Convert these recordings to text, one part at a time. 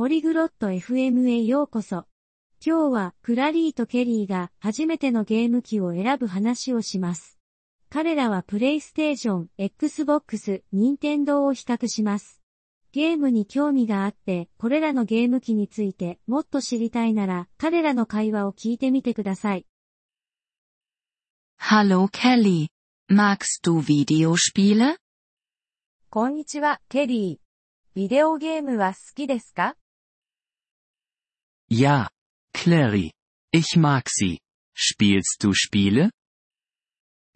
ポリグロット FM へようこそ。今日はクラリーとケリーが初めてのゲーム機を選ぶ話をします。彼らはプレイステーション、Xbox、任天堂を比較します。ゲームに興味があって、これらのゲーム機についてもっと知りたいなら、彼らの会話を聞いてみてください。Hallo Kelly. Magst du Videospiele? こんにちは、ケリー。ビデオゲームは好きですか？Ja, Clary. Ich mag sie. Spielst du Spiele?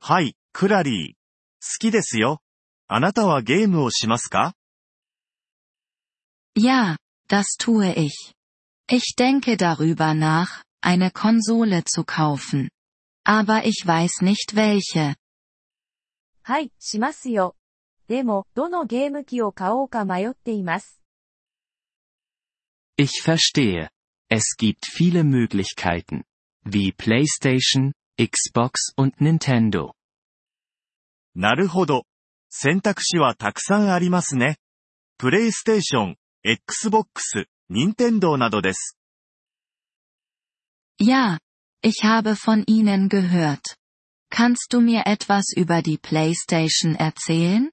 はい、クラリー。好きですよ。あなたはゲームをしますか Ja, das tue ich. Ich denke darüber nach, eine Konsole zu kaufen. Aber ich weiß nicht welche. はい、しますよ。でも、どのゲーム機を買おうか迷っています。Ich verstehe. Es gibt viele Möglichkeiten. Wie PlayStation, Xbox und Nintendo. なるほど。選択肢はたくさんありますね。プレイステーション、Xbox、Nintendo などです。Ja, ich habe von Ihnen gehört. Kannst du mir etwas über die PlayStation erzählen?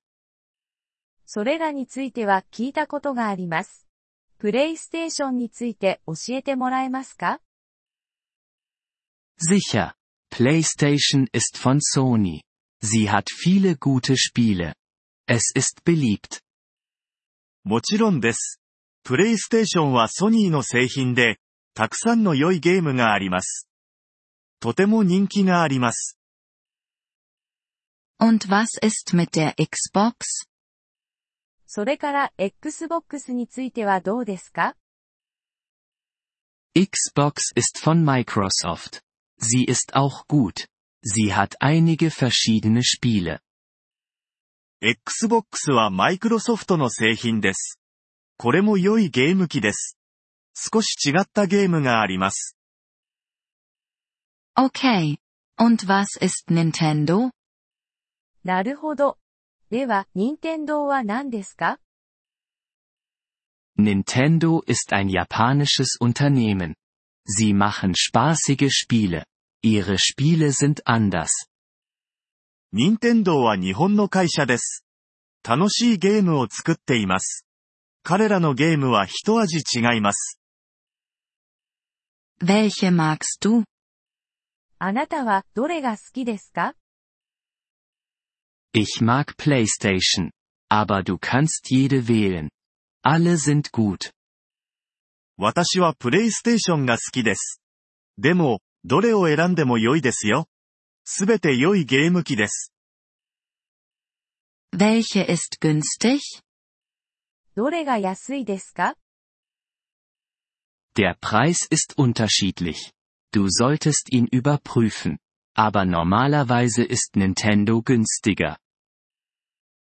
それらについては聞いたことがあります。 プレイステーションについて教えてもらえますか Sicher. PlayStation ist von Sony. Sie hat viele gute Spiele. Es ist beliebt. もちろんです。プレイステーションはソニーの製品で、たくさんの良いゲームがあります。とても人気があります。Und was ist mit der Xbox? それから Xbox についてはどうですか Xbox ist von Microsoft. Sie ist auch gut. Sie hat einige verschiedene Spiele. Xbox はマイクロソフトの製品です。これも良いゲーム機です。少し違ったゲームがあります。Okay. Und was ist Nintendo? なるほど。では、任天堂は何ですか Nintendo ist ein japanisches Unternehmen. Sie machen spaßige Spiele. Ihre Spiele sind anders. 任天堂は日本の会社です。楽しいゲームを作っています。彼らのゲームは一味違います。Welche magst du? あなたはどれが好きですか Ich mag PlayStation. Aber du kannst jede wählen. Alle sind gut. 私はプレイステーションが好きです。でも、どれを選んでも良いですよ。すべて良いゲーム機です。Welche ist günstig? どれが安いですか Der Preis ist unterschiedlich. Du solltest ihn überprüfen. Aber normalerweise ist Nintendo günstiger.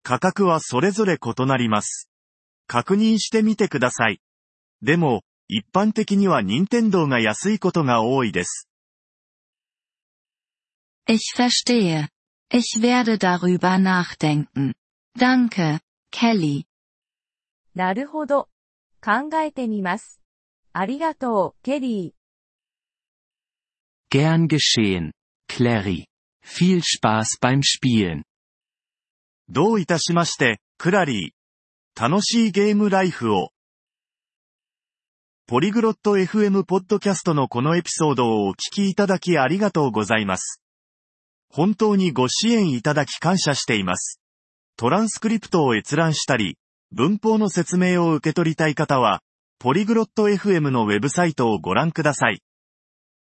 価格はそれぞれ異なります。確認してみてください。でも、一般的には任天堂が安いことが多いです。Ich verstehe. Ich werde darüber nachdenken. Danke, Kelly. なるほど。考えてみます。ありがとう、ケリー。Gern geschehen, Clary. Viel Spaß beim Spielen. どういたしまして、クラリー。楽しいゲームライフを。ポリグロット FM ポッドキャストのこのエピソードをお聞きいただきありがとうございます。本当にご支援いただき感謝しています。トランスクリプトを閲覧したり、文法の説明を受け取りたい方は、ポリグロット FM のウェブサイトをご覧ください。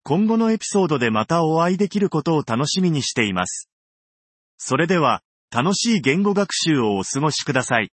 今後のエピソードでまたお会いできることを楽しみにしています。それでは、楽しい言語学習をお過ごしください。